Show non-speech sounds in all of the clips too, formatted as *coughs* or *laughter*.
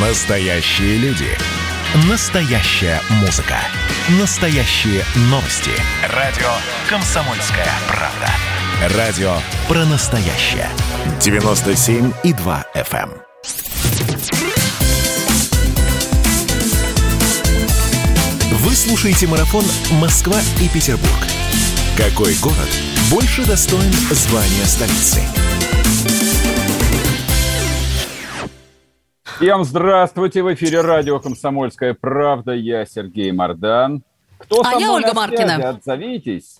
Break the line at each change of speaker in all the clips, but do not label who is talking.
Настоящие люди. Настоящая музыка. Настоящие новости. Радио «Комсомольская правда». Радио про настоящее. 97,2 FM. эм. Вы слушаете марафон «Москва и Петербург». Какой город больше достоин звания столицы?
Всем здравствуйте! В эфире радио «Комсомольская правда». Я Сергей Мордан. Кто
а я Ольга Маркина.
Отзовитесь.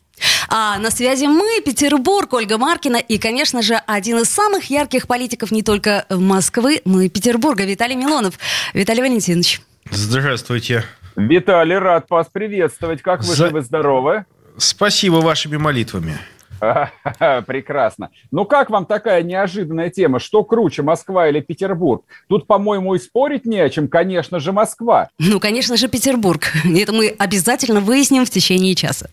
А на связи мы, Петербург, Ольга Маркина и, конечно же, один из самых ярких политиков не только Москвы, но и Петербурга, Виталий Милонов. Виталий Валентинович.
Здравствуйте.
Виталий, рад вас приветствовать. Как вы За... живы-здоровы?
Спасибо вашими молитвами. *laughs*
Прекрасно. Ну как вам такая неожиданная тема? Что круче, Москва или Петербург? Тут, по-моему, и спорить не о чем. Конечно же, Москва.
Ну, конечно же, Петербург. *laughs* Это мы обязательно выясним в течение часа.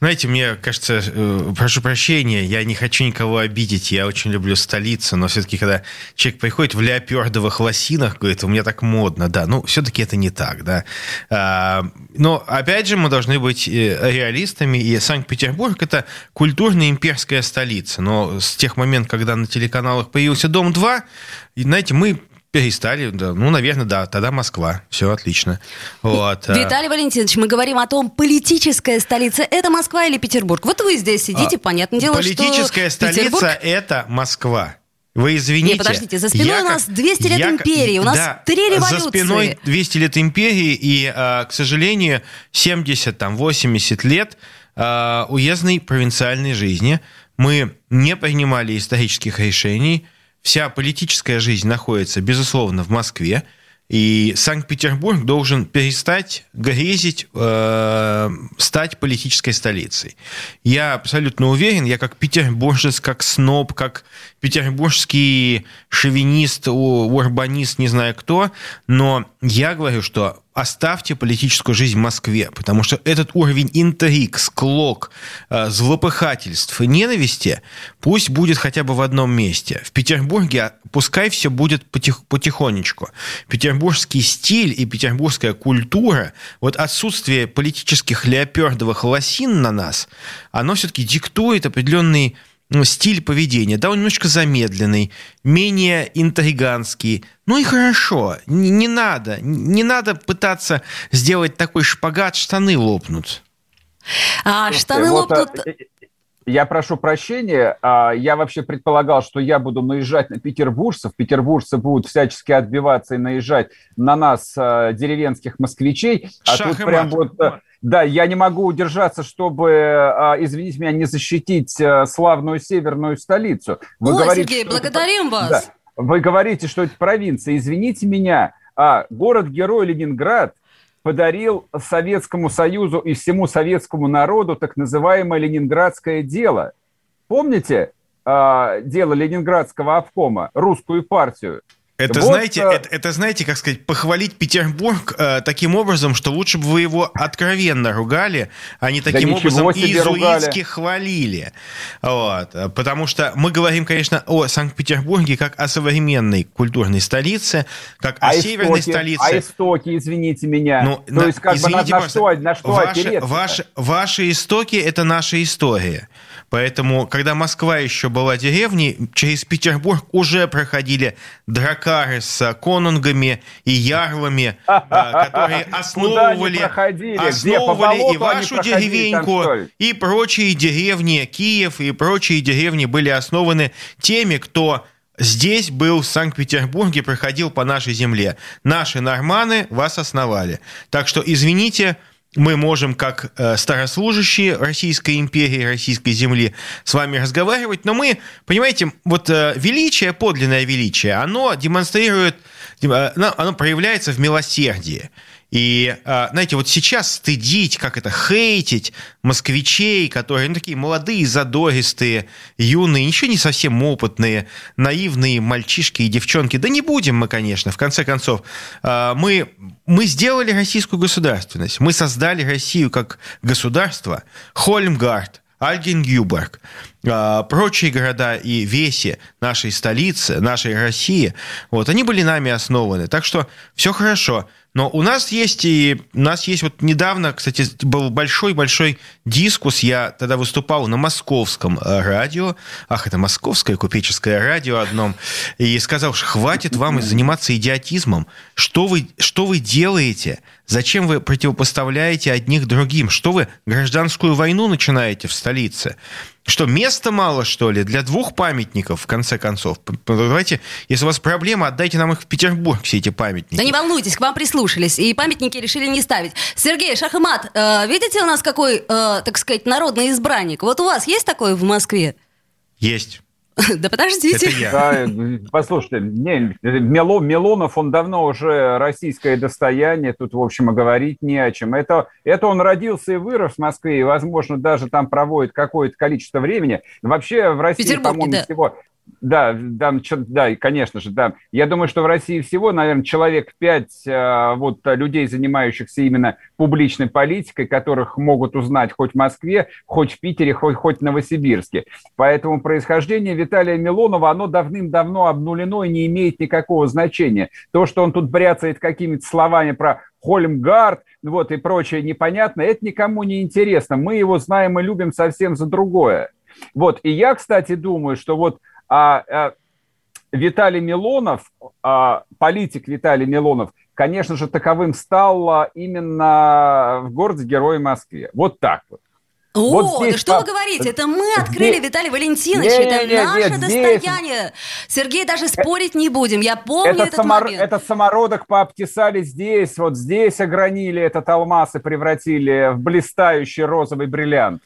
Знаете, мне кажется, э, прошу прощения, я не хочу никого обидеть, я очень люблю столицу, но все-таки, когда человек приходит в леопердовых лосинах, говорит, у меня так модно, да, ну, все-таки это не так, да. А, но, опять же, мы должны быть э, реалистами, и Санкт-Петербург – это культурно-имперская столица, но с тех моментов, когда на телеканалах появился «Дом-2», знаете, мы Перестали, да. Ну, наверное, да. Тогда Москва. Все отлично. Вот.
Э. Виталий Валентинович, мы говорим о том, политическая столица – это Москва или Петербург. Вот вы здесь сидите, а, понятное дело,
Политическая
что
столица
Петербург...
– это Москва. Вы извините.
Не, подождите, за спиной я, у нас 200 лет я, империи, у нас да, три революции.
За спиной 200 лет империи, и, э, к сожалению, 70-80 лет э, уездной провинциальной жизни. Мы не принимали исторических решений – вся политическая жизнь находится, безусловно, в Москве, и Санкт-Петербург должен перестать грезить, э, стать политической столицей. Я абсолютно уверен, я как петербуржец, как сноб, как петербургский шовинист, урбанист, не знаю кто, но я говорю, что оставьте политическую жизнь в Москве, потому что этот уровень интриг, склок, э, злопыхательств и ненависти пусть будет хотя бы в одном месте. В Петербурге пускай все будет потих, потихонечку. Петербургский стиль и петербургская культура, вот отсутствие политических леопердовых лосин на нас, оно все-таки диктует определенный стиль поведения, да, он немножко замедленный, менее интриганский. Ну и хорошо, не, не надо, не надо пытаться сделать такой шпагат, штаны лопнут.
А, штаны вот, а, лопнут...
Я прошу прощения, а, я вообще предполагал, что я буду наезжать на петербуржцев, петербуржцы будут всячески отбиваться и наезжать на нас, деревенских москвичей, а Шах тут прям вот да, я не могу удержаться, чтобы, а, извините меня, не защитить а, славную северную столицу.
Вы Ой, говорите, Сергей, благодарим это... вас. Да.
Вы говорите, что это провинция. Извините меня, а город-герой Ленинград подарил Советскому Союзу и всему советскому народу так называемое ленинградское дело. Помните э, дело Ленинградского обкома, русскую партию?
Это, вот, знаете, а... это, это, знаете, как сказать, похвалить Петербург э, таким образом, что лучше бы вы его откровенно ругали, а не таким да образом изуитски хвалили. Вот. Потому что мы говорим, конечно, о Санкт-Петербурге как о современной культурной столице, как а о истоки, северной столице. А
истоки, извините меня. Ну, То на, есть, как извините, бы на, на что, на что
ваши, ваши, ваши истоки – это наша история. Поэтому, когда Москва еще была деревней, через Петербург уже проходили дракары с конунгами и ярлами, а, *laughs* которые основывали, основывали и вашу деревеньку, и прочие деревни, Киев и прочие деревни были основаны теми, кто здесь был в Санкт-Петербурге, проходил по нашей земле. Наши норманы вас основали. Так что, извините, мы можем, как э, старослужащие Российской империи, Российской земли, с вами разговаривать, но мы, понимаете, вот э, величие, подлинное величие, оно демонстрирует, э, оно проявляется в милосердии. И, а, знаете, вот сейчас стыдить, как это, хейтить москвичей, которые ну, такие молодые, задористые, юные, ничего не совсем опытные, наивные мальчишки и девчонки. Да не будем мы, конечно, в конце концов. А, мы, мы сделали российскую государственность, мы создали Россию как государство. Хольмгард, Альген Гюберг, прочие города и веси нашей столицы, нашей России, вот, они были нами основаны. Так что все хорошо. Но у нас есть и у нас есть вот недавно, кстати, был большой-большой дискус. Я тогда выступал на московском э, радио. Ах, это московское купеческое радио одном. И сказал, что хватит вам заниматься идиотизмом. Что вы, что вы делаете? Зачем вы противопоставляете одних другим? Что вы гражданскую войну начинаете в столице? Что, места мало, что ли, для двух памятников, в конце концов? Давайте, если у вас проблема, отдайте нам их в Петербург, все эти памятники.
Да не волнуйтесь, к вам прислушались, и памятники решили не ставить. Сергей Шахмат, э, видите у нас какой, э, так сказать, народный избранник? Вот у вас есть такой в Москве?
Есть. *laughs*
Да подождите. Это
я. Да, послушайте, не, Мело, Милонов, он давно уже российское достояние, тут, в общем, и говорить не о чем. Это, это он родился и вырос в Москве, и, возможно, даже там проводит какое-то количество времени. Вообще в России, по-моему, да. всего да, да, да, конечно же, да. Я думаю, что в России всего, наверное, человек пять э, вот людей, занимающихся именно публичной политикой, которых могут узнать хоть в Москве, хоть в Питере, хоть, хоть в Новосибирске. Поэтому происхождение Виталия Милонова, оно давным-давно обнулено и не имеет никакого значения. То, что он тут бряцает какими-то словами про Хольмгард, вот, и прочее непонятно, это никому не интересно. Мы его знаем и любим совсем за другое. Вот, и я, кстати, думаю, что вот а, а Виталий Милонов, а, политик Виталий Милонов, конечно же, таковым стал именно в городе-герое Москве. Вот так вот.
О, вот здесь, да что по... вы говорите? Это мы открыли, здесь... Виталий Валентинович, не, это не, не, наше нет, достояние. Здесь... Сергей, даже спорить не будем, я помню этот, этот самор... момент.
Этот самородок пообтесали здесь, вот здесь огранили этот алмаз и превратили в блистающий розовый бриллиант.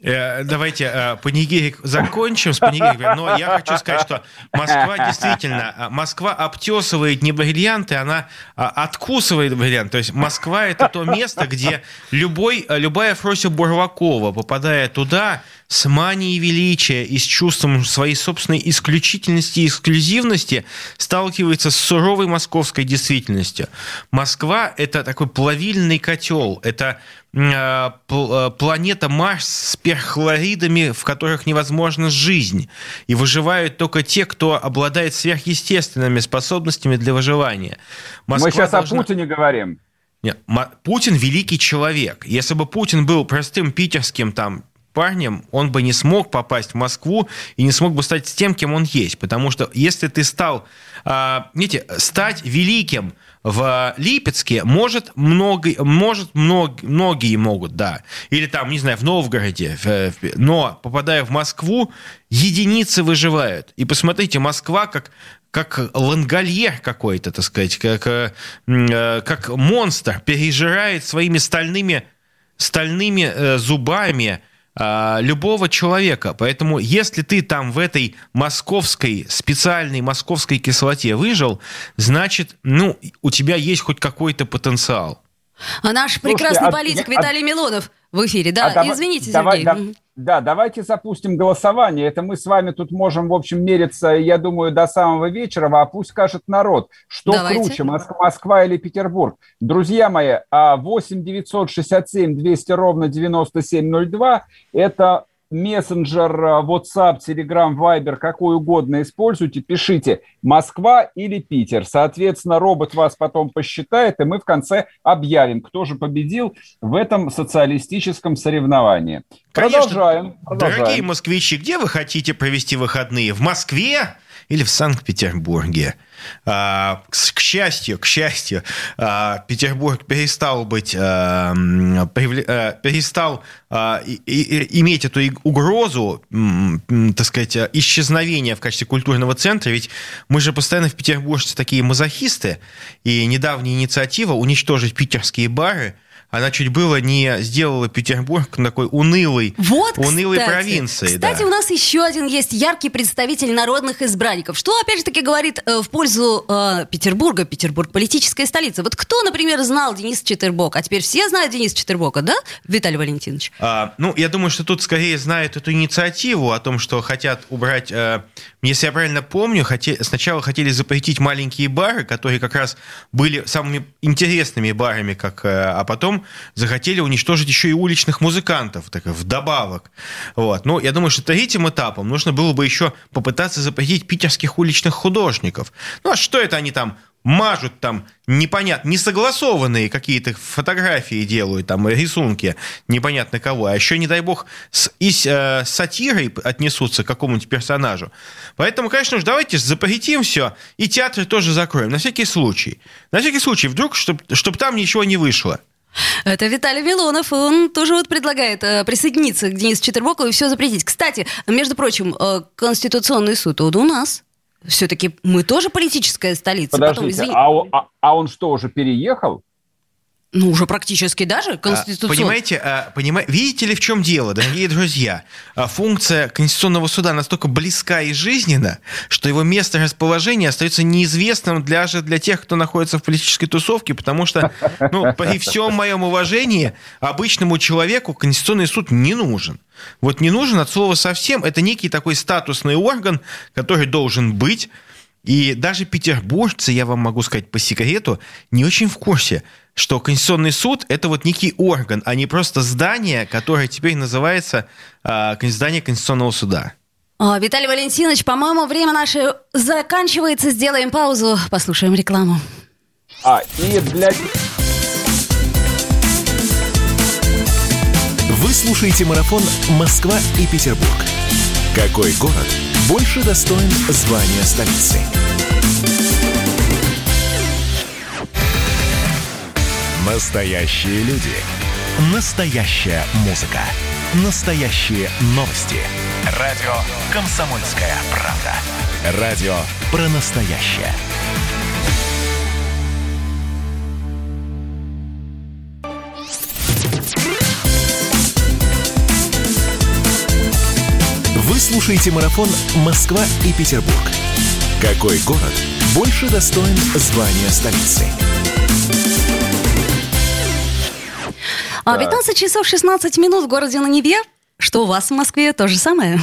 Э, давайте э, панигирик закончим с панигириком, но я хочу сказать, что Москва действительно, э, Москва обтесывает не бриллианты, она откусывает бриллиант. То есть Москва это то место, где любой, любая Фрося Бурлакова, попадая туда, с манией величия и с чувством своей собственной исключительности и эксклюзивности сталкивается с суровой московской действительностью. Москва – это такой плавильный котел, это э, э, планета Марс с перхлоридами, в которых невозможна жизнь. И выживают только те, кто обладает сверхъестественными способностями для выживания.
Москва Мы сейчас должна... о Путине говорим.
Нет, Путин великий человек. Если бы Путин был простым питерским там парнем, он бы не смог попасть в Москву и не смог бы стать тем, кем он есть. Потому что если ты стал, а, видите, стать великим в Липецке может, много, может много, многие могут, да. Или там, не знаю, в Новгороде. Но попадая в Москву, единицы выживают. И посмотрите, Москва как как лангольер какой-то, так сказать, как, э, как монстр, пережирает своими стальными, стальными э, зубами а, любого человека. Поэтому если ты там в этой московской, специальной московской кислоте выжил, значит, ну, у тебя есть хоть какой-то потенциал.
А наш Слушайте, прекрасный а, политик а, Виталий а, Милонов в эфире. Да, а извините, давай, Сергей.
Да, да, давайте запустим голосование. Это мы с вами тут можем, в общем, мериться, я думаю, до самого вечера, а пусть скажет народ, что давайте. круче, Москва, Москва или Петербург. Друзья мои, 8 967 200 ровно 9702 – это мессенджер, э, WhatsApp, Telegram, Viber, какой угодно используйте, пишите Москва или Питер. Соответственно, робот вас потом посчитает, и мы в конце объявим, кто же победил в этом социалистическом соревновании.
Конечно. Продолжаем, продолжаем. Дорогие москвичи, где вы хотите провести выходные? В Москве или в Санкт-Петербурге? А, к счастью, к счастью, а, Петербург перестал быть, а, перестал иметь эту угрозу, так сказать, исчезновения в качестве культурного центра, ведь мы же постоянно в Петербурге такие мазохисты, и недавняя инициатива уничтожить питерские бары – она чуть было не сделала Петербург такой унылой, вот, унылой кстати, провинцией.
Кстати, да. у нас еще один есть яркий представитель народных избранников, что, опять же таки, говорит э, в пользу э, Петербурга. Петербург – политическая столица. Вот кто, например, знал Дениса Четербока? А теперь все знают Дениса Четербока, да, Виталий Валентинович?
А, ну, я думаю, что тут скорее знают эту инициативу о том, что хотят убрать э, если я правильно помню, хотели, сначала хотели запретить маленькие бары, которые как раз были самыми интересными барами, как, э, а потом захотели уничтожить еще и уличных музыкантов, так, вдобавок. Вот. Ну, я думаю, что третьим этапом нужно было бы еще попытаться запретить питерских уличных художников. Ну, а что это они там мажут там непонятно, несогласованные какие-то фотографии делают, там рисунки непонятно кого, а еще, не дай бог, с, и с, э, сатирой отнесутся к какому-нибудь персонажу. Поэтому, конечно же, давайте запретим все, и театр тоже закроем, на всякий случай. На всякий случай, вдруг, чтобы чтоб там ничего не вышло.
Это Виталий Милонов, он тоже вот предлагает э, присоединиться к Денису Четербокову и все запретить. Кстати, между прочим, э, Конституционный суд он у нас. Все-таки мы тоже политическая столица.
Подождите, Потом, а, а, а он что, уже переехал?
Ну, уже практически даже
а, Конституция. Понимаете, а, понимаете, видите ли, в чем дело, дорогие друзья? А, функция Конституционного суда настолько близка и жизненна, что его место расположения остается неизвестным даже для тех, кто находится в политической тусовке, потому что, ну, при всем моем уважении, обычному человеку Конституционный суд не нужен. Вот не нужен от слова совсем. Это некий такой статусный орган, который должен быть. И даже петербуржцы, я вам могу сказать по секрету, не очень в курсе – что Конституционный суд – это вот некий орган, а не просто здание, которое теперь называется э, здание Конституционного суда.
О, Виталий Валентинович, по-моему, время наше заканчивается. Сделаем паузу, послушаем рекламу.
А, и для...
Вы слушаете марафон «Москва и Петербург». Какой город больше достоин звания столицы? Настоящие люди. Настоящая музыка. Настоящие новости. Радио «Комсомольская правда». Радио про настоящее. Вы слушаете марафон «Москва и Петербург». Какой город больше достоин звания столицы?
15 а, часов 16 минут в городе на Неве. Что у вас в Москве? То же самое?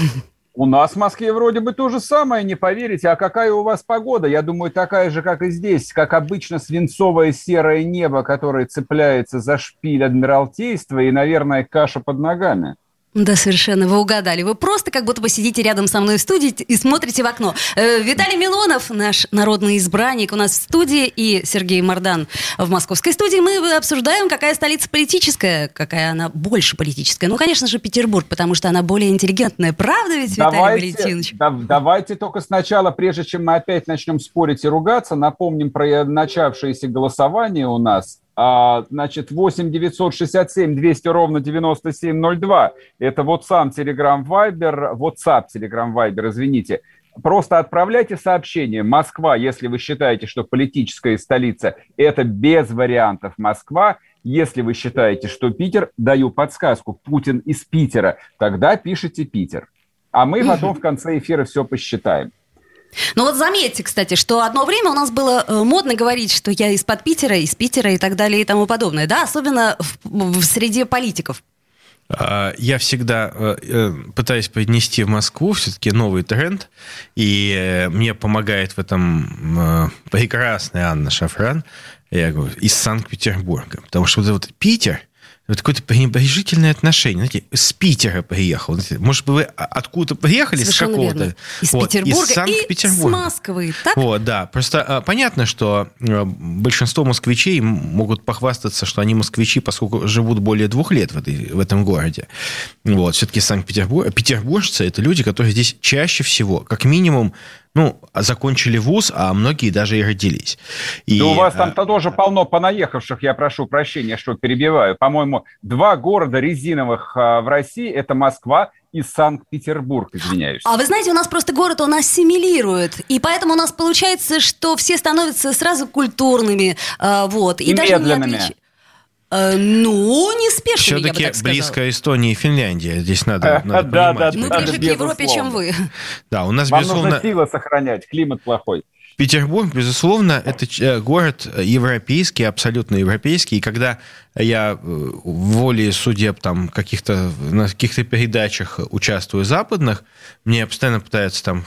У нас в Москве вроде бы то же самое, не поверите. А какая у вас погода? Я думаю, такая же, как и здесь. Как обычно, свинцовое серое небо, которое цепляется за шпиль Адмиралтейства и, наверное, каша под ногами.
Да, совершенно, вы угадали. Вы просто как будто бы сидите рядом со мной в студии и смотрите в окно. Э, Виталий Милонов, наш народный избранник, у нас в студии, и Сергей Мордан в московской студии. Мы обсуждаем, какая столица политическая, какая она больше политическая. Ну, конечно же, Петербург, потому что она более интеллигентная. Правда ведь, давайте, Виталий Валентинович?
Да, давайте только сначала, прежде чем мы опять начнем спорить и ругаться, напомним про начавшееся голосование у нас а, значит, 8 967 200 ровно 9702. Это WhatsApp, Telegram, Viber, WhatsApp, Telegram, Viber, извините. Просто отправляйте сообщение «Москва», если вы считаете, что политическая столица – это без вариантов Москва. Если вы считаете, что Питер, даю подсказку, Путин из Питера, тогда пишите «Питер». А мы потом в конце эфира все посчитаем.
Ну вот заметьте, кстати, что одно время у нас было э, модно говорить, что я из-под Питера, из Питера и так далее и тому подобное, да, особенно в, в среде политиков.
А, я всегда э, э, пытаюсь поднести в Москву все-таки новый тренд, и мне помогает в этом прекрасная Анна Шафран, я говорю, из Санкт-Петербурга. Потому что вот Питер – вот какое-то пренебрежительное отношение. Знаете, с Питера приехал. Может быть, вы откуда приехали?
Совершенно
с какого-то?
Из вот, Петербурга из Санкт-Петербурга. с Москвы, так?
Вот, да. Просто а, понятно, что а, большинство москвичей могут похвастаться, что они москвичи, поскольку живут более двух лет в, этой, в этом городе. Вот, все-таки Санкт-Петербург. Петербуржцы – это люди, которые здесь чаще всего, как минимум, ну, закончили вуз, а многие даже и родились.
И, да у вас там -то тоже полно понаехавших, я прошу прощения, что перебиваю. По-моему, два города резиновых а, в России – это Москва и Санкт-Петербург, извиняюсь.
А вы знаете, у нас просто город, он ассимилирует, и поэтому у нас получается, что все становятся сразу культурными, а, вот.
И, и даже медленными. Не отлич...
Э, ну, не спешно,
Все-таки близко Эстония и Финляндия. Здесь надо, надо
да, да, Мы ближе к Европе, чем вы.
Да, у нас,
Вам безусловно... нужно силы сохранять, климат плохой.
Петербург, безусловно, это э, город европейский, абсолютно европейский. И когда я в э, воле судеб там каких-то на каких-то передачах участвую западных, мне постоянно пытаются там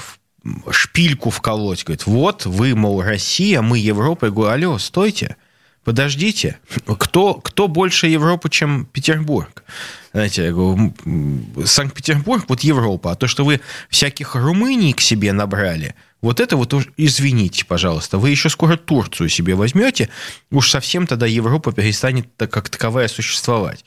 шпильку вколоть. Говорит, вот вы, мол, Россия, мы Европа. Я говорю, алло, стойте, подождите. Кто, кто больше Европы, чем Петербург? Знаете, Санкт-Петербург, вот Европа. А то, что вы всяких Румыний к себе набрали – вот это вот уж, извините, пожалуйста, вы еще скоро Турцию себе возьмете, уж совсем тогда Европа перестанет как таковая существовать.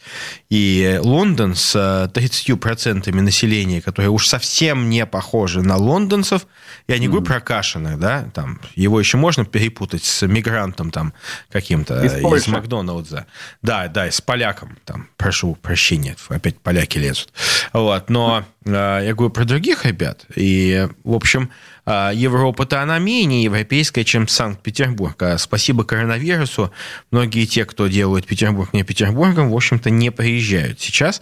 И Лондон с 30% э, населения, которое уж совсем не похоже на лондонцев, я не говорю про Кашина, да, там, его еще можно перепутать с мигрантом там каким-то из, из Макдоналдса. Да, да, с поляком, там, прошу прощения, опять поляки лезут. Вот, но mm. я говорю про других ребят, и, в общем, Европа-то она менее европейская, чем Санкт-Петербург. А спасибо коронавирусу, многие те, кто делают Петербург не Петербургом, в общем-то, не приезжают сейчас.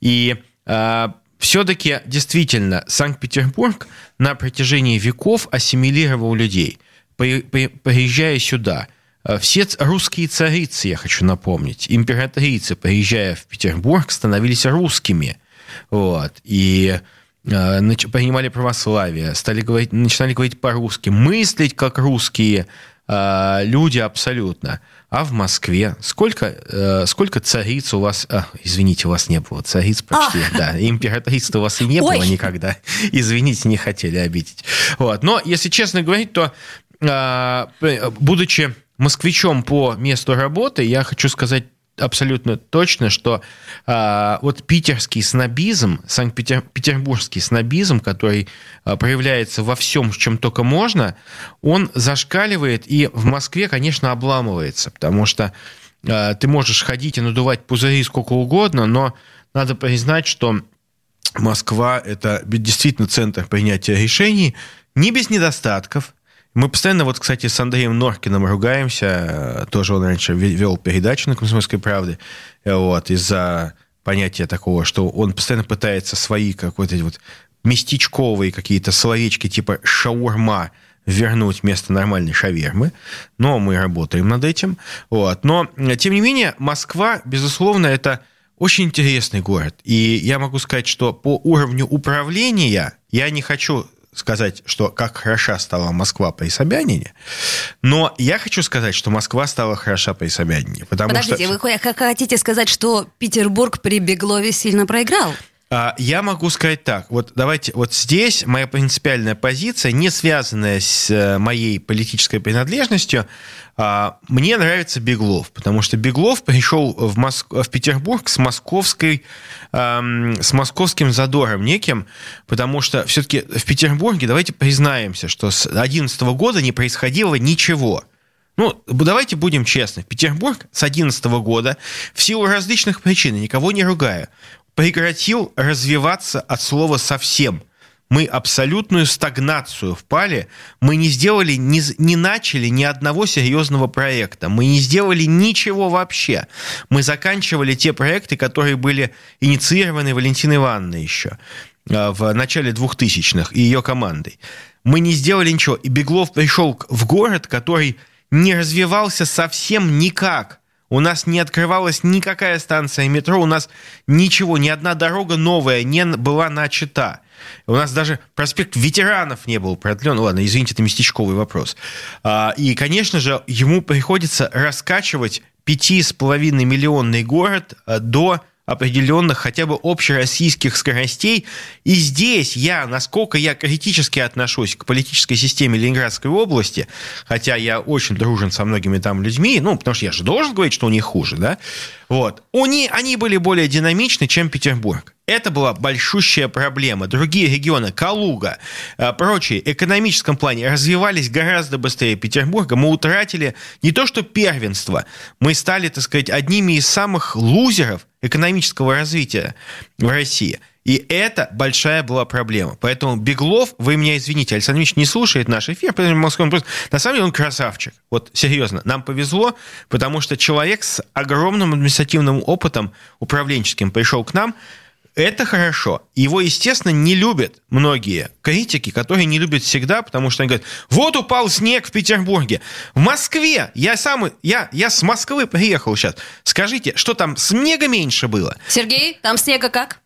И а, все-таки действительно Санкт-Петербург на протяжении веков ассимилировал людей. Приезжая сюда, а, все русские царицы, я хочу напомнить, императрицы, приезжая в Петербург, становились русскими. Вот. И Э, принимали православие, стали говорить, начинали говорить по-русски, мыслить как русские э, люди абсолютно. А в Москве сколько, э, сколько цариц у вас... А, извините, у вас не было цариц почти. А. Да, императриц у вас и не Ой. было никогда. *laughs* Извините, не хотели обидеть. Вот. Но, если честно говорить, то будучи москвичом по месту работы, я хочу сказать абсолютно точно, что э, вот питерский снобизм, санкт-петербургский снобизм, который э, проявляется во всем, чем только можно, он зашкаливает и в Москве, конечно, обламывается, потому что э, ты можешь ходить и надувать пузыри сколько угодно, но надо признать, что Москва – это действительно центр принятия решений, не без недостатков, мы постоянно, вот, кстати, с Андреем Норкиным ругаемся. Тоже он раньше вел передачу на «Комсомольской правде». Вот, из-за понятия такого, что он постоянно пытается свои какой-то вот местечковые какие-то словечки типа «шаурма» вернуть вместо нормальной шавермы. Но мы работаем над этим. Вот. Но, тем не менее, Москва, безусловно, это очень интересный город. И я могу сказать, что по уровню управления я не хочу сказать, что как хороша стала Москва при Собянине, но я хочу сказать, что Москва стала хороша при Собянине. Потому
Подождите,
что...
вы хотите сказать, что Петербург при Беглове сильно проиграл?
А, я могу сказать так. Вот давайте, вот здесь моя принципиальная позиция, не связанная с э, моей политической принадлежностью, мне нравится Беглов, потому что Беглов пришел в, Моск... в Петербург с московской, с московским задором неким, потому что все-таки в Петербурге, давайте признаемся, что с 2011 года не происходило ничего. Ну, давайте будем честны. Петербург с 2011 года в силу различных причин, никого не ругаю, прекратил развиваться от слова «совсем». Мы абсолютную стагнацию впали. Мы не сделали, не, не начали ни одного серьезного проекта. Мы не сделали ничего вообще. Мы заканчивали те проекты, которые были инициированы Валентиной Ивановной еще а, в начале 2000-х и ее командой. Мы не сделали ничего. И Беглов пришел в город, который не развивался совсем никак. У нас не открывалась никакая станция метро, у нас ничего, ни одна дорога новая не была начата. У нас даже проспект ветеранов не был продлен. Ладно, извините, это местечковый вопрос. А, и, конечно же, ему приходится раскачивать пяти с половиной миллионный город а, до определенных хотя бы общероссийских скоростей. И здесь я, насколько я критически отношусь к политической системе Ленинградской области, хотя я очень дружен со многими там людьми, ну, потому что я же должен говорить, что у них хуже, да, вот, они, они были более динамичны, чем Петербург. Это была большущая проблема. Другие регионы, Калуга, э, прочие, в экономическом плане развивались гораздо быстрее Петербурга. Мы утратили не то что первенство, мы стали, так сказать, одними из самых лузеров экономического развития в России. И это большая была проблема. Поэтому Беглов, вы меня извините, Александр Ильич не слушает наш эфир, поэтому на самом деле он красавчик. Вот серьезно, нам повезло, потому что человек с огромным административным опытом управленческим пришел к нам, это хорошо. Его, естественно, не любят многие критики, которые не любят всегда, потому что они говорят, вот упал снег в Петербурге. В Москве, я сам, я, я с Москвы приехал сейчас. Скажите, что там снега меньше было?
Сергей, там снега как?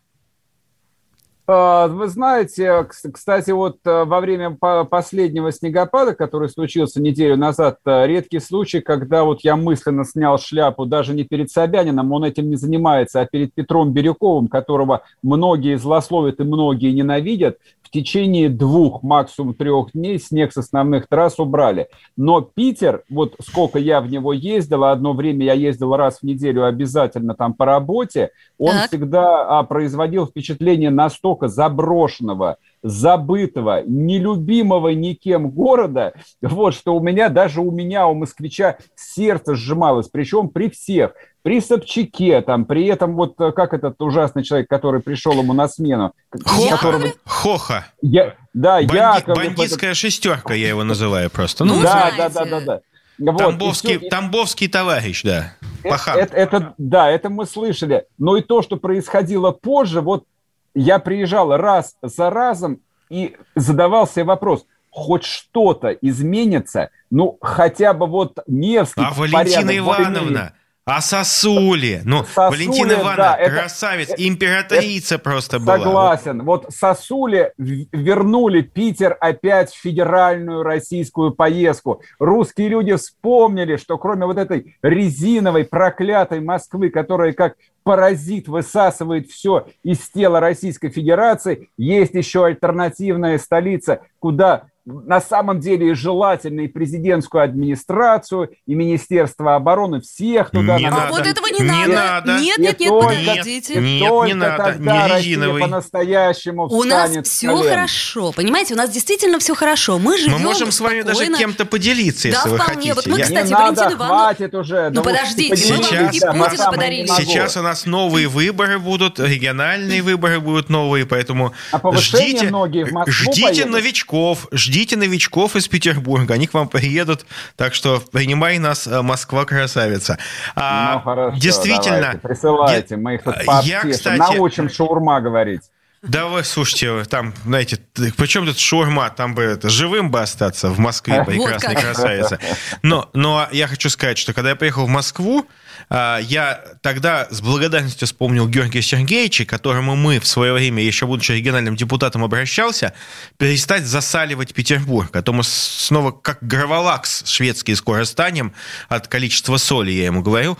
А, вы знаете, кстати, вот э, во время последнего снегопада, который случился неделю назад, э, редкий случай, когда вот я мысленно снял шляпу даже не перед Собянином, он этим не занимается, а перед Петром Бирюковым, которого многие злословят и многие ненавидят, течение двух, максимум трех дней снег с основных трасс убрали. Но Питер, вот сколько я в него ездил, а одно время я ездил раз в неделю обязательно там по работе, он так. всегда а, производил впечатление настолько заброшенного, забытого, нелюбимого никем города, вот, что у меня, даже у меня, у москвича сердце сжималось, причем при всех, при Собчаке, там, при этом вот э, как этот ужасный человек, который пришел ему на смену.
Хоха. Которого... Хоха.
Я... Да,
Банди... Яков. Бандитская этот... шестерка, я его называю просто.
Ну, да, да, да, да, да.
Вот, Тамбовский, все... Тамбовский товарищ, да.
Это, это, это, да, это мы слышали. Но и то, что происходило позже, вот я приезжал раз за разом и задавал себе вопрос, хоть что-то изменится, ну, хотя бы вот Невский...
А Валентина Ивановна, а сосули? Ну, сосули, Валентина Ивановна, да, красавец, это, императрица это, просто
была. Согласен. Вот сосули вернули Питер опять в федеральную российскую поездку. Русские люди вспомнили, что кроме вот этой резиновой проклятой Москвы, которая как паразит высасывает все из тела Российской Федерации, есть еще альтернативная столица, куда на самом деле желательно и президентскую администрацию, и Министерство обороны, всех туда
не надо. А вот этого не, не надо. надо. Нет, нет, нет, только, подождите.
Нет, только не надо. тогда не Россия по-настоящему
У нас все хорошо, понимаете, у нас действительно все хорошо. Мы живем
Мы можем с вами даже кем-то поделиться,
да,
если
вы
вполне.
хотите. Вот мы, кстати,
не надо,
Ивановна...
хватит уже.
Ну, подождите,
мы вам и
Путина подарили.
Сейчас у нас новые выборы будут, региональные выборы будут новые, поэтому
а
ждите,
ждите
новичков, ждите новичков из Петербурга, они к вам приедут, так что принимай нас, э, Москва красавица.
А, ну, хорошо,
действительно.
Давайте, присылайте, мы их тут я, кстати, научим шаурма говорить.
Да вы, слушайте, там, знаете, причем тут шаурма, там бы это, живым бы остаться в Москве, прекрасной красавица. Но, но я хочу сказать, что когда я приехал в Москву, а, я тогда с благодарностью вспомнил Георгия Сергеевича, к которому мы в свое время, еще будучи региональным депутатом, обращался, перестать засаливать Петербург. А то мы снова как граволакс шведский скоро станем от количества соли, я ему говорю.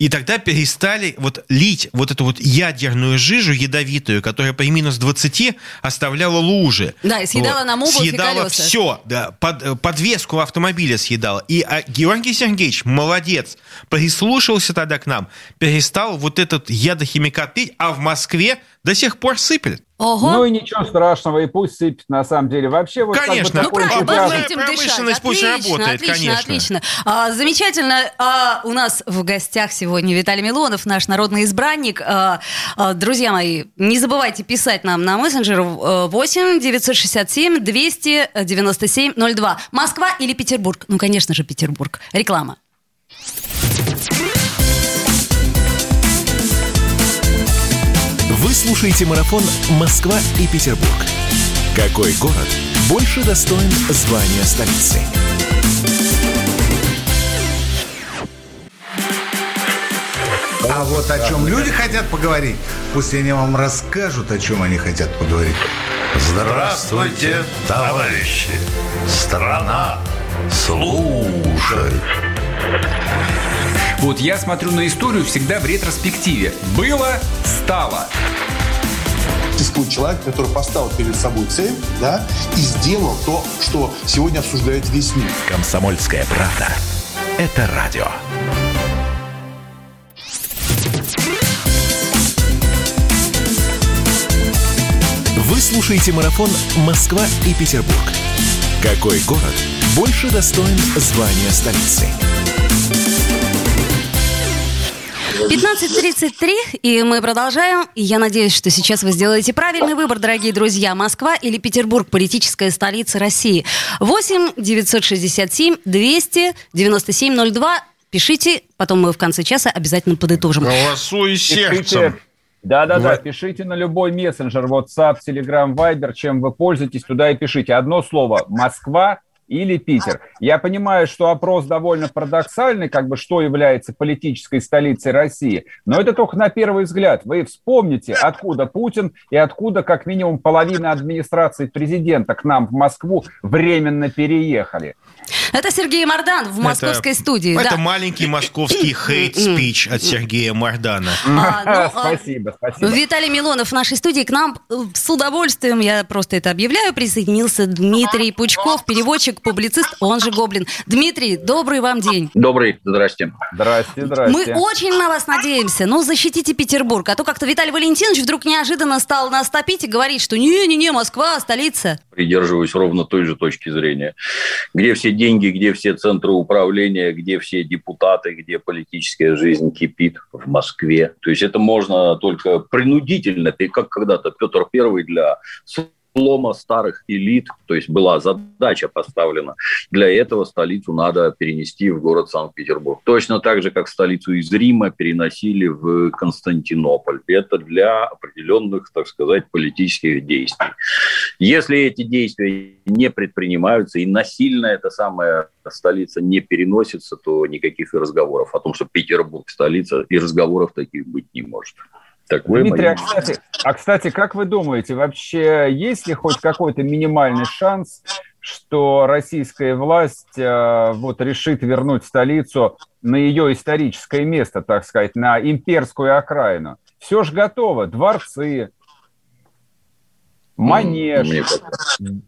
И тогда перестали вот лить вот эту вот ядерную жижу ядовитую, которая при минус 20 оставляла лужи.
Да, и съедала вот. нам обувь
Съедала
и колеса.
все, да, под, подвеску автомобиля съедала. И а, Георгий Сергеевич, молодец, прислушался тогда к нам, перестал вот этот ядохимикат пить, а в Москве до сих пор сыпет.
Ого. Ну и ничего страшного, и пусть сыпет на самом деле. Вообще вот
конечно,
как бы
ну,
правда, этим промышленность пусть
отлично,
работает,
отлично,
конечно.
Отлично, а, Замечательно. А, у нас в гостях сегодня Виталий Милонов, наш народный избранник. А, а, друзья мои, не забывайте писать нам на мессенджер 8 967 297 02. Москва или Петербург? Ну, конечно же, Петербург. Реклама.
Вы слушаете марафон «Москва и Петербург». Какой город больше достоин звания столицы?
А вот о чем люди хотят поговорить, пусть они вам расскажут, о чем они хотят поговорить.
Здравствуйте, товарищи! Страна служит!
Вот я смотрю на историю всегда в ретроспективе. Было, стало.
Существует человек, который поставил перед собой цель, да, и сделал то, что сегодня обсуждает весь мир.
Комсомольская правда. Это радио. Вы слушаете марафон «Москва и Петербург». Какой город больше достоин звания столицы?
15.33, и мы продолжаем. И я надеюсь, что сейчас вы сделаете правильный выбор, дорогие друзья. Москва или Петербург, политическая столица России. 8 967 297 02. Пишите, потом мы в конце часа обязательно подытожим.
Голосуй сердцем.
Да-да-да, пишите на любой мессенджер, WhatsApp, Telegram, Viber, чем вы пользуетесь, туда и пишите. Одно слово – Москва или Питер. Я понимаю, что опрос довольно парадоксальный, как бы что является политической столицей России, но это только на первый взгляд. Вы вспомните, откуда Путин и откуда как минимум половина администрации президента к нам в Москву временно переехали.
Это Сергей Мордан в московской
это,
студии.
Это
да.
маленький московский *coughs* хейт-спич от Сергея Мордана.
А, ну, *laughs* а,
Спасибо, спасибо.
Виталий Милонов в нашей студии к нам э, с удовольствием, я просто это объявляю, присоединился Дмитрий Пучков, переводчик, публицист, он же Гоблин. Дмитрий, добрый вам день.
Добрый, здрасте.
Здрасте, здрасте.
Мы очень на вас надеемся. Ну, защитите Петербург. А то как-то Виталий Валентинович вдруг неожиданно стал нас топить и говорить, что не-не-не, Москва, столица.
Придерживаюсь ровно той же точки зрения. Где все деньги, где все центры управления, где все депутаты, где политическая жизнь кипит в Москве. То есть это можно только принудительно, как когда-то Петр Первый для слома старых элит, то есть была задача поставлена. Для этого столицу надо перенести в город Санкт-Петербург. Точно так же, как столицу из Рима переносили в Константинополь. Это для определенных, так сказать, политических действий. Если эти действия не предпринимаются и насильно эта самая столица не переносится, то никаких разговоров о том, что Петербург столица, и разговоров таких быть не может. Такое
Дмитрий, а кстати, а кстати, как вы думаете, вообще есть ли хоть какой-то минимальный шанс, что российская власть э, вот решит вернуть столицу на ее историческое место, так сказать, на имперскую окраину? Все же готово, дворцы, манеж,
Мне как-то,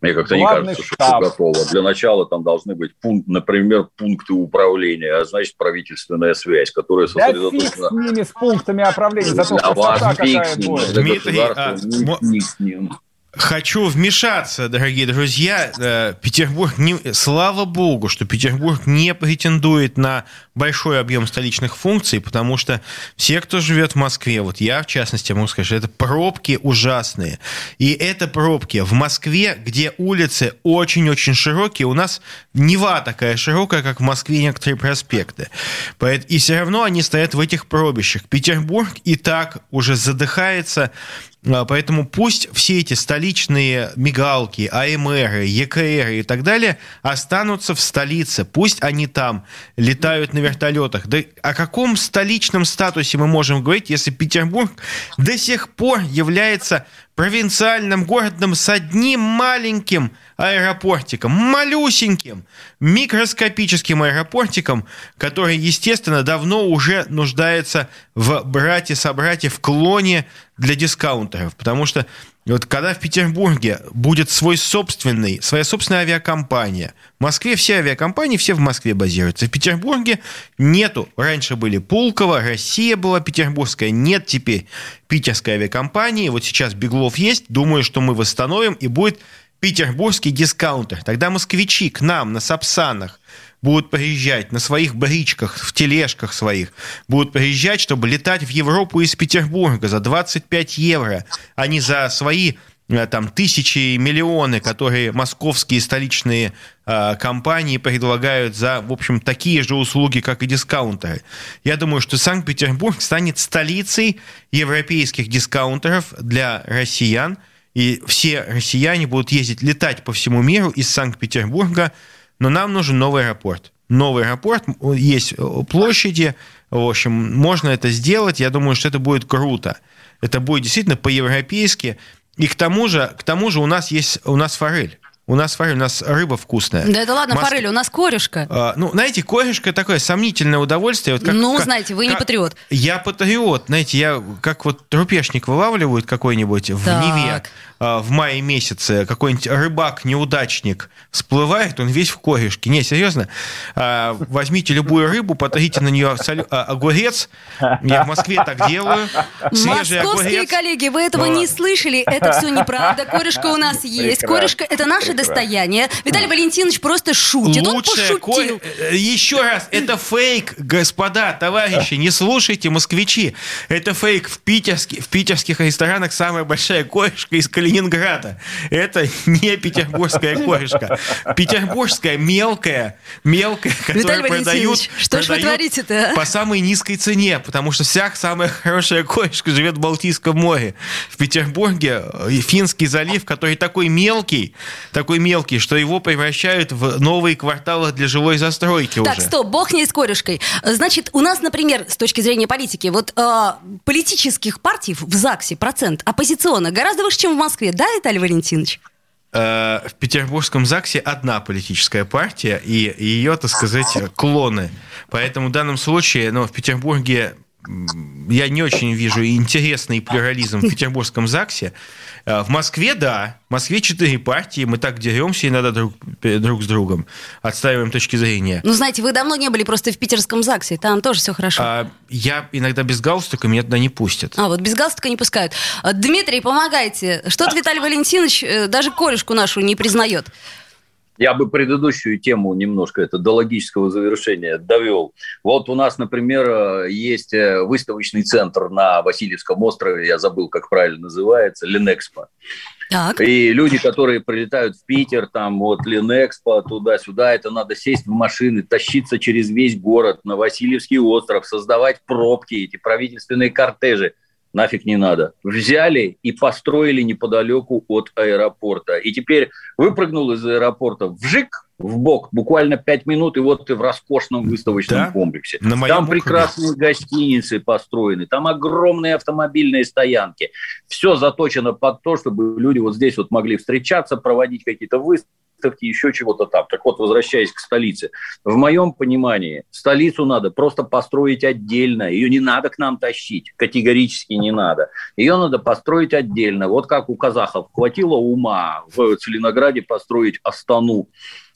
мне как-то не кажется, что
штаб.
все готово. Для начала там должны быть, пункт, например, пункты управления, а значит, правительственная связь, которая
Да фиг
сосредоточена...
с ними, с пунктами оправления, зато
Для вас
красота
фиг с ним,
будет.
для
Дмитрий, а,
ни с ним.
Хочу вмешаться, дорогие друзья. Э, Петербург, не, слава богу, что Петербург не претендует на большой объем столичных функций, потому что все, кто живет в Москве, вот я в частности могу сказать, что это пробки ужасные. И это пробки в Москве, где улицы очень-очень широкие, у нас Нева такая широкая, как в Москве некоторые проспекты. И все равно они стоят в этих пробищах. Петербург и так уже задыхается Поэтому пусть все эти столичные мигалки, АМР, ЕКР и так далее останутся в столице. Пусть они там летают на вертолетах. Да о каком столичном статусе мы можем говорить, если Петербург до сих пор является провинциальным городом с одним маленьким аэропортиком, малюсеньким, микроскопическим аэропортиком, который, естественно, давно уже нуждается в брате-собрате, в клоне для дискаунтеров. Потому что вот когда в Петербурге будет свой собственный, своя собственная авиакомпания, в Москве все авиакомпании, все в Москве базируются. В Петербурге нету. Раньше были Пулково, Россия была петербургская, нет теперь питерской авиакомпании. Вот сейчас Беглов есть. Думаю, что мы восстановим, и будет петербургский дискаунтер. Тогда москвичи к нам на Сапсанах будут приезжать на своих бричках, в тележках своих, будут приезжать, чтобы летать в Европу из Петербурга за 25 евро, а не за свои э, там тысячи и миллионы, которые московские столичные э, компании предлагают за, в общем, такие же услуги, как и дискаунтеры. Я думаю, что Санкт-Петербург станет столицей европейских дискаунтеров для россиян, и все россияне будут ездить, летать по всему миру из Санкт-Петербурга, но нам нужен новый аэропорт. Новый аэропорт, есть э, площади, в общем, можно это сделать, я думаю, что это будет круто. Это будет действительно по-европейски, и к тому же, к тому же у нас есть, у нас форель. У нас форель, у нас рыба вкусная.
Да это ладно,
Моск-
форель, у нас корешка.
А, ну, знаете, корешка такое сомнительное удовольствие. Вот как-
Ну,
как-
знаете, вы не
как-
патриот.
Я патриот. Знаете, я как вот трупешник вылавливают какой-нибудь в. Неве в мае месяце, какой-нибудь рыбак-неудачник всплывает, он весь в корешке. Не, серьезно. А, Возьмите любую рыбу, потрите на нее а, огурец. Я в Москве так делаю. Свежий
Московские
огурец.
коллеги, вы этого
Ну,
не слышали. Это все неправда. Корешка у нас есть.
Прекрасно.
Корешка – это наше
Прекрасно.
достояние. Виталий Валентинович просто шутит. Он
Лучшая
пошутил.
ко- э, Еще раз, это фейк, господа, товарищи, не слушайте, москвичи. Это фейк. В, питерске, в питерских ресторанах самая большая корешка из Калининграда. Это не петербургская корешка. Петербургская мелкая, мелкая, которую продают,
что ж вы
продают
творите-то, а?
по самой низкой цене, потому что вся самая хорошая корешка живет в Балтийском море. В Петербурге э, Финский залив, который такой мелкий, такой мелкий, что его превращают в новые кварталы для жилой застройки
так,
уже.
стоп, бог не с корюшкой. Значит, у нас, например, с точки зрения политики, вот э, политических партий в ЗАГСе процент оппозиционных гораздо выше, чем в Москве, да, Виталий Валентинович?
Э, в Петербургском ЗАГСе одна политическая партия и ее, так сказать, клоны. Поэтому в данном случае, ну, в Петербурге я не очень вижу интересный плюрализм в Петербургском ЗАГСе. Э, в Москве, да. В Москве четыре партии, мы так деремся иногда друг, друг с другом, отстаиваем точки зрения.
Ну, знаете, вы давно не были просто в питерском ЗАГСе, там тоже все хорошо.
А, я иногда без галстука, меня туда не пустят.
А, вот без галстука не пускают. А, Дмитрий, помогайте. Что-то Виталий Валентинович э, даже корешку нашу не признает.
Я бы предыдущую тему немножко это до логического завершения довел. Вот у нас, например, есть э, выставочный центр на Васильевском острове, я забыл, как правильно называется, Ленэкспо.
Так.
И люди, которые прилетают в Питер, там вот Ленэкспо, туда-сюда, это надо сесть в машины, тащиться через весь город на Васильевский остров, создавать пробки, эти правительственные кортежи нафиг не надо. Взяли и построили неподалеку от аэропорта. И теперь выпрыгнул из аэропорта вжик, в бок, буквально пять минут, и вот ты в роскошном выставочном
Да?
комплексе.
На
Там
округе.
прекрасные гостиницы построены, там огромные автомобильные стоянки. Все заточено под то, чтобы люди вот здесь вот могли встречаться, проводить какие-то выставки, еще чего-то там. Так вот, возвращаясь к столице. В моем понимании, столицу надо просто построить отдельно. Ее не надо к нам тащить. Категорически не надо. Ее надо построить отдельно. Вот как у казахов хватило ума в Целинограде построить Астану.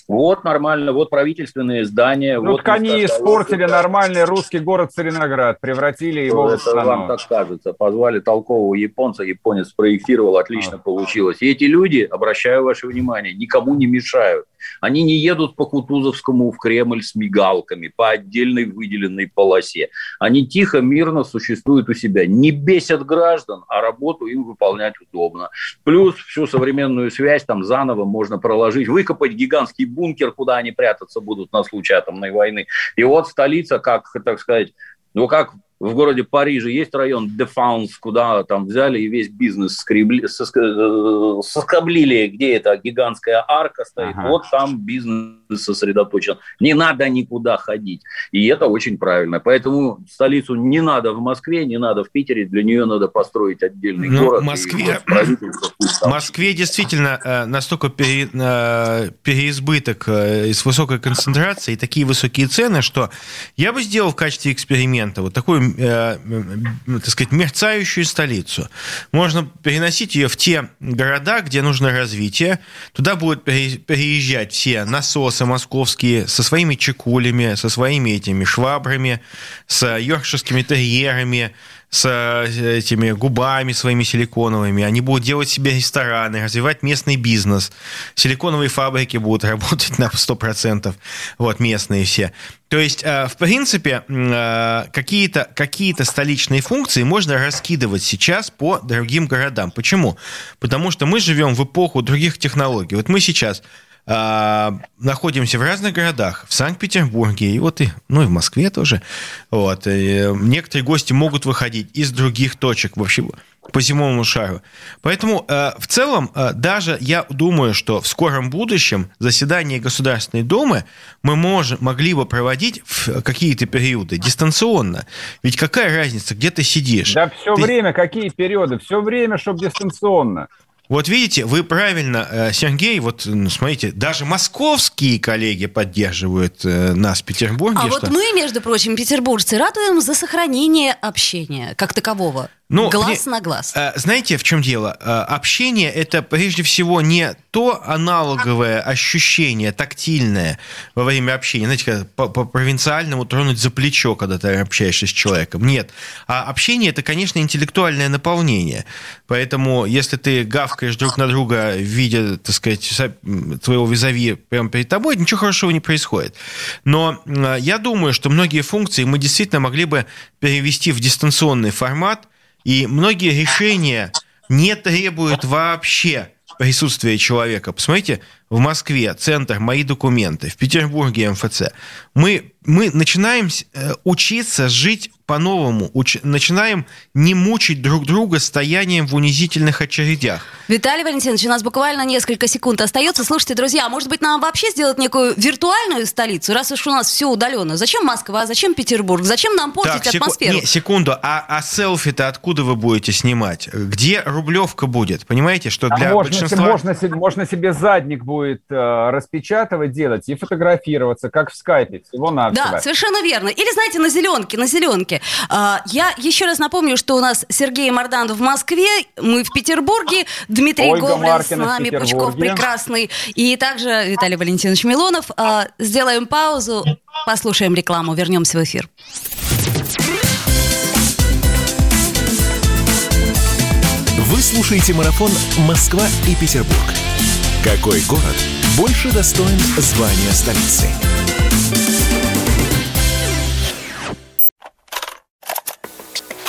Вот нормально, вот правительственные здания.
Ну,
вот
так они испортили нормальный русский город Целиноград, превратили его в
это вам так кажется. Позвали толкового японца, японец спроектировал, отлично получилось. И эти люди, обращаю ваше внимание, никому не мешают. Они не едут по Кутузовскому в Кремль с мигалками, по отдельной выделенной полосе. Они тихо, мирно существуют у себя. Не бесят граждан, а работу им выполнять удобно. Плюс всю современную связь там заново можно проложить, выкопать гигантский бункер, куда они прятаться будут на случай атомной войны. И вот столица, как, так сказать, ну как в городе Париже есть район Дефанс, куда там взяли и весь бизнес скребли, э, соскоблили, где эта гигантская арка стоит.
Ага.
Вот там бизнес сосредоточен. Не надо никуда ходить. И это очень правильно. Поэтому столицу не надо в Москве, не надо в Питере. Для нее надо построить отдельный
Ну,
город.
Москве- В Москве действительно э, настолько пере- э, переизбыток э, и с высокой концентрацией и такие высокие цены, что я бы сделал в качестве эксперимента вот такую, так сказать, мерцающую столицу. Можно переносить ее в те города, где нужно развитие. Туда будут пере- переезжать все насосы московские со своими чекулями, со своими этими швабрами, с йоркширскими терьерами, с э, этими губами своими силиконовыми. Они будут делать себе рестораны, развивать местный бизнес. Силиконовые фабрики будут *laughs* работать на 100%. Вот, местные все. То есть, э, в принципе, э, какие-то какие столичные функции можно раскидывать сейчас по другим городам. Почему? Потому что мы живем в эпоху других технологий. Вот мы сейчас а, находимся в разных городах, в Санкт-Петербурге, и вот и, ну и в Москве тоже. Вот. И некоторые гости могут выходить из других точек вообще по земному шару. Поэтому э, в целом э, даже я думаю, что в скором будущем заседание Государственной Думы мы можем, могли бы проводить в какие-то периоды дистанционно. Ведь какая разница, где ты сидишь?
Да все
Ты-
время, какие периоды? Все время, чтобы дистанционно.
Вот видите, вы правильно, э, Сергей, вот смотрите, даже московские коллеги поддерживают э, нас в Петербурге.
А
что-
вот мы, между прочим, петербуржцы, ратуем за сохранение общения как такового.
Ну,
глаз
мне-
на глаз.
Э, Знаете, в чем дело? Э, Общение – это прежде всего не то аналоговое ощущение, тактильное во время общения. Знаете, как по, по провинциальному тронуть за плечо, когда ты общаешься с человеком. Нет. А общение – это, конечно, интеллектуальное наполнение. Поэтому, если ты гавкаешь друг на друга в виде, так сказать, твоего визави прямо перед тобой, ничего хорошего не происходит. Но э, я думаю, что многие функции мы действительно могли бы перевести в дистанционный формат, и многие решения не требуют вообще присутствия человека. Посмотрите, в Москве центр «Мои документы», в Петербурге МФЦ. Мы, мы начинаем э, учиться жить по-новому уч- начинаем не мучить друг друга стоянием в унизительных очередях.
Виталий Валентинович, у нас буквально несколько секунд остается. Слушайте, друзья, а может быть нам вообще сделать некую виртуальную столицу, раз уж у нас все удаленно? Зачем Москва, зачем Петербург? Зачем нам портить
Так, секу-
атмосферу?
не, секунду, а, а селфи-то откуда вы будете снимать? Где Рублевка будет? Понимаете, что
А
для
можно,
большинства...
можно, можно себе задник будет э, распечатывать, делать и фотографироваться, как в скайпе, всего-навсего.
Да, совершенно верно. Или, знаете, на зеленке, на зеленке. А, я еще раз напомню, что у нас Сергей Мардан в Москве, мы в Петербурге, Дмитрий
Ольга
Гоблин
Маркина
с нами. Пучков прекрасный, и также Виталий Валентинович Милонов. А, сделаем паузу, послушаем рекламу, вернемся в эфир.
Вы слушаете марафон «Москва и Петербург». Какой город больше достоин звания столицы?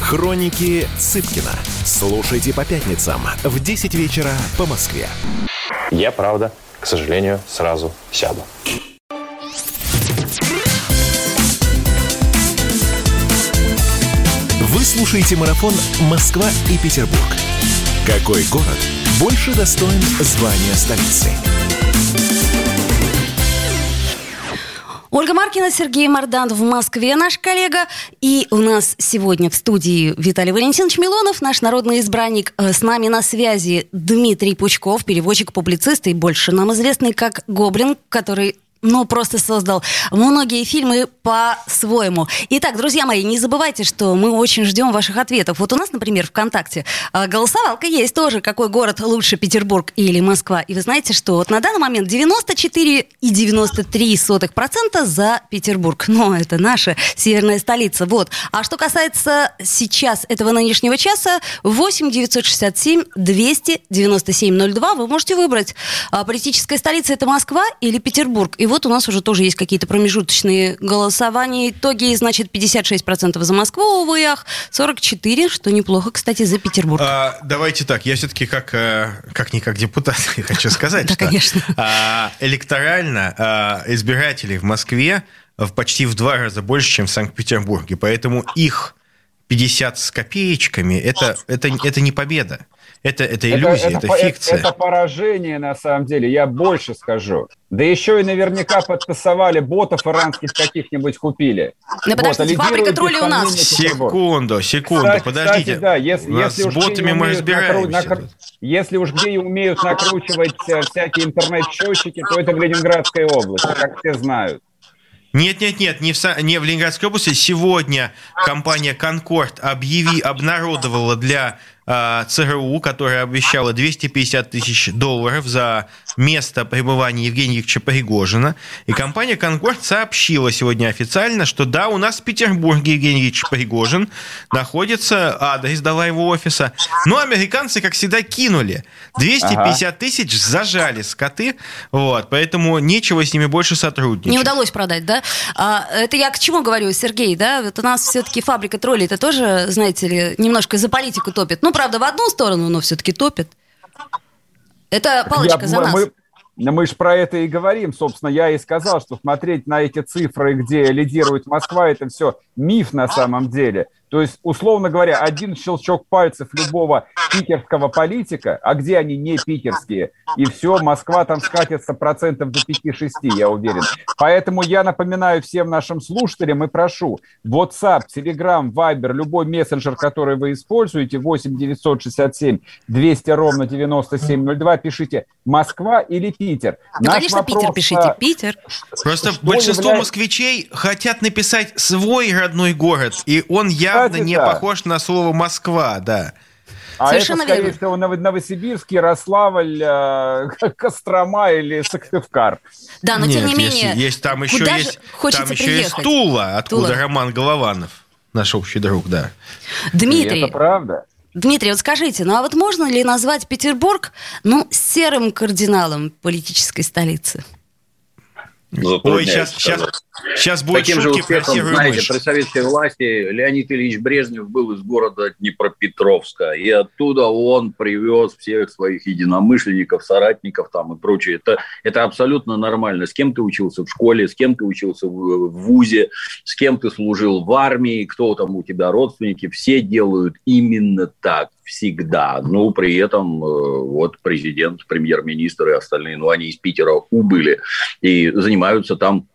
Хроники Цыпкина. Слушайте по пятницам в 10 вечера по Москве.
Я, правда, к сожалению, сразу сяду.
Вы слушаете марафон «Москва и Петербург». Какой город больше достоин звания столицы?
Ольга Маркина, Сергей Мардан в Москве, наш коллега. И у нас сегодня в студии Виталий Валентинович Милонов, наш народный избранник. Э, С нами на связи Дмитрий Пучков, переводчик-публицист и больше нам известный как Гоблин, который ну, просто создал многие фильмы по-своему. Итак, друзья мои, не забывайте, что мы очень ждем ваших ответов. Вот у нас, например, ВКонтакте э, голосовалка есть тоже, какой город лучше, Петербург или Москва. И вы знаете, что вот на данный момент 94,93% за Петербург. Но это наша северная столица. Вот. А что касается сейчас этого нынешнего часа, 8 967 297 02 вы можете выбрать. А, Политическая столица это Москва или Петербург. И вот у нас уже тоже есть какие-то промежуточные голосования. Итоги, значит, 56% за Москву, увы, ах, 44, что неплохо, кстати, за Петербург.
А, давайте так, я все-таки как, э, как не как депутат *laughs* хочу сказать, что а, электорально а, избирателей в Москве в почти в два раза больше, чем в Санкт-Петербурге, поэтому их 50 с копеечками это, это, это не победа. Это, это иллюзия, это,
по-
фикция.
Это поражение, на самом деле, я больше скажу. Да еще и наверняка подтасовали ботов иранских каких-нибудь купили.
Да подождите,
Вот,
фабрика троллей у нас.
Секунду, секунду,
Кстати,
подождите.
кстати, да, если,
У нас
если
с
уж
ботами мы
умеют накру-
разбираемся.
накру- Если уж где и умеют накручивать э, всякие интернет-счетчики, то это в Ленинградской области, как все знают.
Нет, нет, нет, не в, не в Ленинградской области. Сегодня компания Конкорд объяви, обнародовала для а, ЦРУ, которая обещала 250 тысяч долларов за место пребывания Евгения Евгеньевича Пригожина. И компания Конкорд сообщила сегодня официально, что да, у нас в Петербурге Евгений Евгеньевич Пригожин находится, адрес дала его офиса. Но американцы, как всегда, кинули. 250 тысяч зажали скоты, вот, поэтому нечего с ними больше сотрудничать.
Не удалось продать, да? А, это я к чему говорю, Сергей, да? Вот у нас все-таки фабрика троллей, это тоже, знаете ли, немножко за политику топит. Ну, правда, в одну сторону, но все-таки топит. Это палочка
Я-
за
мы-
нас.
Мы, мы же про это и говорим. Собственно, я и сказал, что смотреть на эти цифры, где лидирует Москва, это все миф на самом деле. То есть, условно говоря, один щелчок пальцев любого питерского политика, а где они не питерские, и все, Москва там скатится процентов до 5-6, я уверен. Поэтому я напоминаю всем нашим слушателям и прошу, WhatsApp, Telegram, Viber, любой мессенджер, который вы используете, 8 967 200 ровно 9702, пишите Москва или Питер.
Ну, Наш конечно, вопрос, Питер пишите, Питер.
Просто большинство является... москвичей хотят написать свой родной город, и он явно Кстати, не да. похож на слово Москва, да.
А Совершенно это, скорее верно. всего, Новосибирск, Ярославль, э, *laughs* Кострома или Сыктывкар.
Да, но Нет, тем не менее,
есть, есть там еще есть, там еще приехать? есть Тула, откуда Тула. Роман Голованов, наш общий друг, да.
Дмитрий.
И это правда.
Дмитрий, вот скажите, ну а вот можно ли назвать Петербург, ну, серым кардиналом политической столицы?
Ой, сейчас, сейчас, сейчас будет
Таким шутки же успехом, про знаете, при советской власти Леонид Ильич Брежнев был из города Днепропетровска, и оттуда он привез всех своих единомышленников, соратников там и прочее. Это, это абсолютно нормально. С кем ты учился в школе, с кем ты учился в, в ВУЗе, с кем ты служил в армии, кто там у тебя родственники, все делают именно так всегда. Ну, при этом э, вот президент, премьер-министр и остальные, ну, они из Питера убыли и занимаются там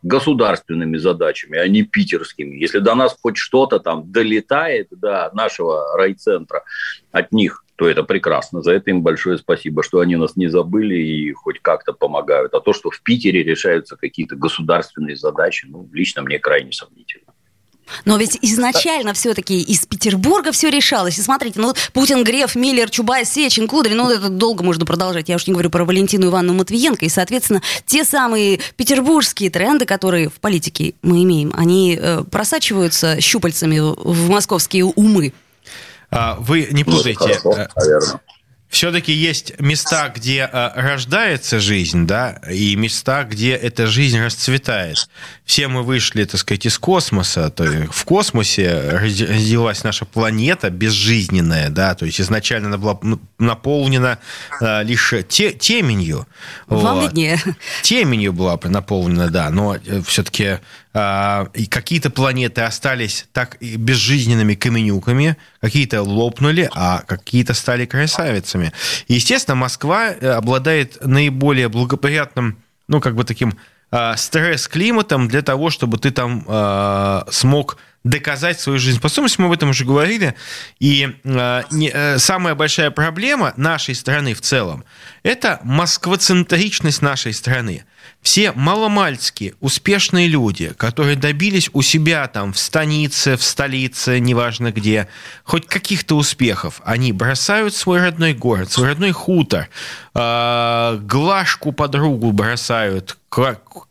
государственными задачами, а не питерскими. Если до нас хоть что-то там долетает до нашего райцентра от них, то это прекрасно. За это им большое спасибо, что они нас не забыли и хоть как-то помогают. А то, что в Питере решаются какие-то государственные задачи, ну, лично мне крайне сомнительно.
Но ведь изначально все-таки из Петербурга все решалось. И смотрите, ну Путин, Греф, Миллер, Чубайс, Сечин, Кудрин, ну это долго можно продолжать. Я уж не говорю про Валентину Ивановну Матвиенко. И, соответственно, те самые петербургские тренды, которые в политике мы имеем, они э, просачиваются щупальцами в московские умы.
А, вы не путайте. Ну, хорошо, все-таки есть места, где э, рождается жизнь, да, и места, где эта жизнь расцветает. Все мы вышли, так сказать, из космоса, то есть в космосе родилась наша планета безжизненная, да, то есть изначально она была наполнена э, лишь те, теменью.
Вам вот. виднее.
Теменью была наполнена, да, но э, все-таки и какие-то планеты остались так безжизненными каменюками, какие-то лопнули, а какие-то стали красавицами. Естественно, Москва э, обладает наиболее благоприятным, ну, как бы таким а, стресс-климатом для того, чтобы ты там э, смог доказать свою жизнеспособность, мы об этом уже говорили. И э, не, э, самая большая проблема нашей страны в целом – это москвоцентричность нашей страны все маломальские успешные люди, которые добились у себя там в станице, в столице, неважно где, хоть каких-то успехов, они бросают свой родной город, свой родной хутор, э, глажку подругу бросают,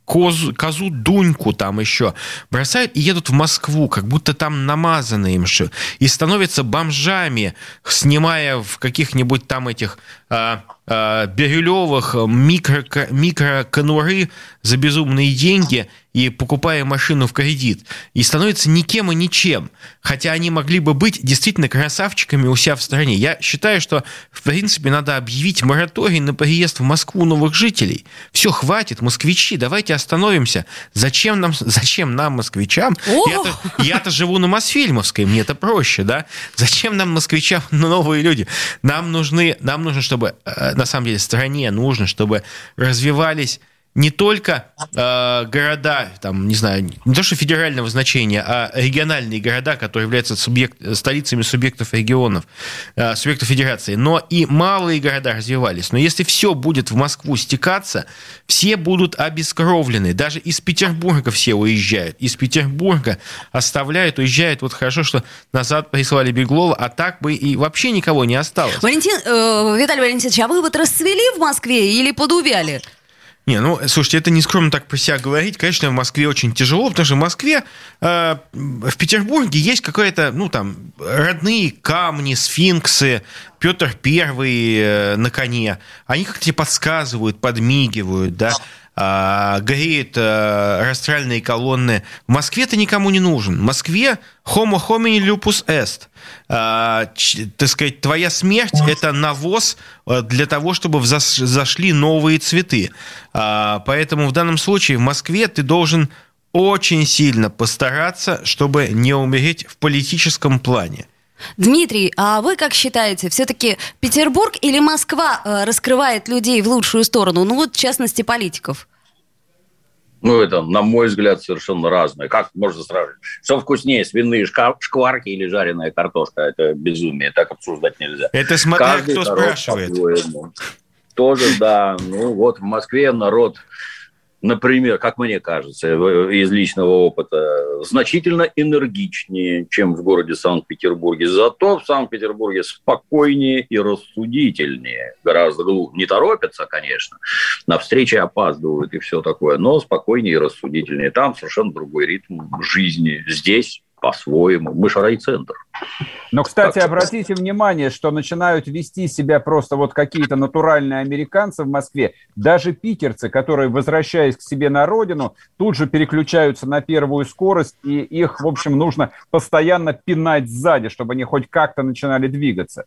козу, козу Дуньку там еще бросают и едут в Москву, как будто там намазано им что, и становятся бомжами, снимая в каких-нибудь там этих а, бирюлевых микро, микроконуры за безумные деньги и покупая машину в кредит. И становится никем и ничем. Хотя они могли бы быть действительно красавчиками у себя в стране. Я считаю, что, в принципе, надо объявить мораторий на приезд в Москву новых жителей. Все, хватит, москвичи, давайте остановимся. Зачем нам, *laughs* зачем нам москвичам? Я-то, я-то живу на Мосфильмовской, мне это проще, да? Зачем нам москвичам *laughs* новые люди? Нам нужны, нам нужно, чтобы, э, на самом деле, стране нужно, чтобы развивались не только э, города, там, не знаю, не то что федерального значения, а региональные города, которые являются субъект, столицами субъектов регионов, э, субъектов федерации, но и малые города развивались. Но если все будет в Москву стекаться, все будут обескровлены. Даже из Петербурга все уезжают. Из Петербурга оставляют, уезжают. Вот хорошо, что назад прислали Беглова, а так бы и вообще никого не осталось.
Валентин, э, Виталий Валентинович, а вы вот расцвели в Москве или подувяли?
Не, ну, слушайте, это не скромно так про себя говорить. Конечно, в Москве очень тяжело, потому что в Москве, э, в Петербурге есть какая-то, ну, там, родные камни, сфинксы, Петр Первый э, на коне. Они как-то тебе подсказывают, подмигивают, да греет а, растральные колонны. В Москве ты никому не нужен. В Москве homo homini lupus est. А, так сказать, твоя смерть – это навоз для того, чтобы взошли новые цветы. Поэтому в данном случае в Москве ты должен очень сильно постараться, чтобы не умереть в политическом плане.
Дмитрий, а вы как считаете, все-таки Петербург или Москва э, раскрывает людей в лучшую сторону? Ну вот, в частности, политиков.
Ну, это, на мой взгляд, совершенно разное. Как можно сравнивать? Что вкуснее, свиные шкварки или жареная картошка? Это безумие, так обсуждать нельзя.
Это смотря Каждый кто спрашивает.
Тоже, да. Ну, вот в Москве народ например, как мне кажется, из личного опыта, значительно энергичнее, чем в городе Санкт-Петербурге. Зато в Санкт-Петербурге спокойнее и рассудительнее. Гораздо глубже. Не торопятся, конечно, на встречи опаздывают и все такое, но спокойнее и рассудительнее. Там совершенно другой ритм жизни. Здесь по-своему. Мы же райцентр.
Но, кстати, обратите внимание, что начинают вести себя просто вот какие-то натуральные американцы в Москве. Даже питерцы, которые, возвращаясь к себе на родину, тут же переключаются на первую скорость, и их, в общем, нужно постоянно пинать сзади, чтобы они хоть как-то начинали двигаться.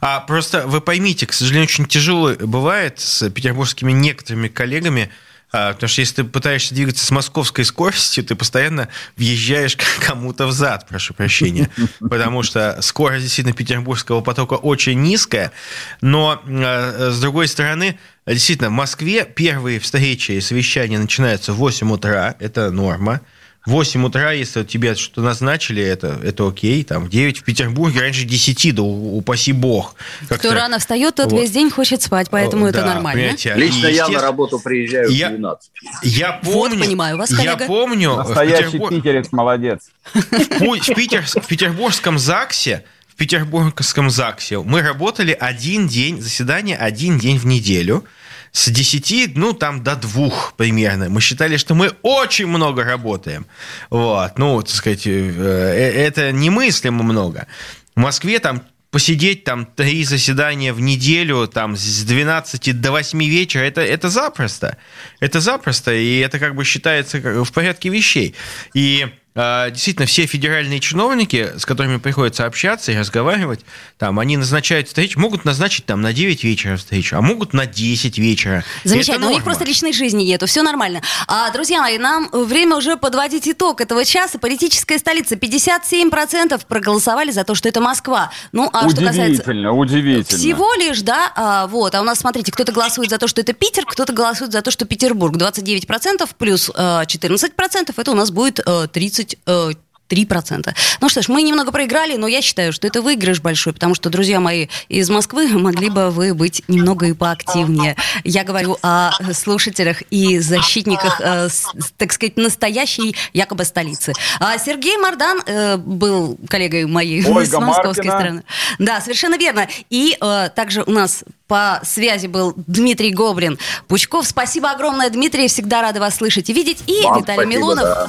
А просто вы поймите, к сожалению, очень тяжело бывает с петербургскими некоторыми коллегами, потому что если ты пытаешься двигаться с московской скоростью, ты постоянно въезжаешь *laughs* кому-то в зад, прошу прощения. *laughs* Потому что скорость действительно петербургского потока очень низкая. Но, а, с другой стороны, действительно, в Москве первые встречи и совещания начинаются в 8 утра. Это норма. 8 утра, если тебе что-то назначили, это, это окей. Там, в 9 в Петербурге, раньше 10, да упаси бог.
Кто рано встает, тот вот. весь день хочет спать, поэтому да, это нормально.
Лично я на работу приезжаю я, в 12.
Я помню, вот,
понимаю вас,
коллега. Я помню...
Настоящий Петербург... питерец, молодец.
В, Питер, в петербургском ЗАГСе в петербургском ЗАГСе мы работали один день, заседание один день в неделю – с 10, ну, там, до 2 примерно. Мы считали, что мы очень много работаем. Вот, ну, так сказать, э, э, это немыслимо много. В Москве там посидеть там три заседания в неделю, там с 12 до 8 вечера, это, это запросто. Это запросто, и это как бы считается в порядке вещей. И действительно все федеральные чиновники, с которыми приходится общаться и разговаривать, там, они назначают встречу, могут назначить там на 9 вечера встречу, а могут на 10 вечера.
Замечательно, у них просто личной жизни нету, все нормально. А, друзья мои, нам время уже подводить итог этого часа. Политическая столица. 57% проголосовали за то, что это Москва. Ну,
а удивительно, что касается... удивительно.
Всего лишь, да, а, вот. А у нас, смотрите, кто-то голосует за то, что это Питер, кто-то голосует за то, что Петербург. 29% плюс а, 14% это у нас будет а, 30 30 3%. Ну что ж, мы немного проиграли, но я считаю, что это выигрыш большой, потому что, друзья мои из Москвы, *laughs* могли бы вы быть немного и поактивнее. Я говорю о слушателях и защитниках, э, так сказать, настоящей якобы столицы. А Сергей Мардан э, был коллегой моей *laughs*
Ольга
с московской Маркина. стороны. Да, совершенно верно. И э, также у нас по связи был Дмитрий Гобрин. Пучков, спасибо огромное, Дмитрий, всегда рада вас слышать и видеть. И Вам Виталий спасибо, Милонов. Да.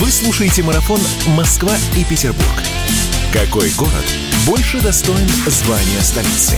Вы слушаете марафон «Москва и Петербург». Какой город больше достоин звания столицы?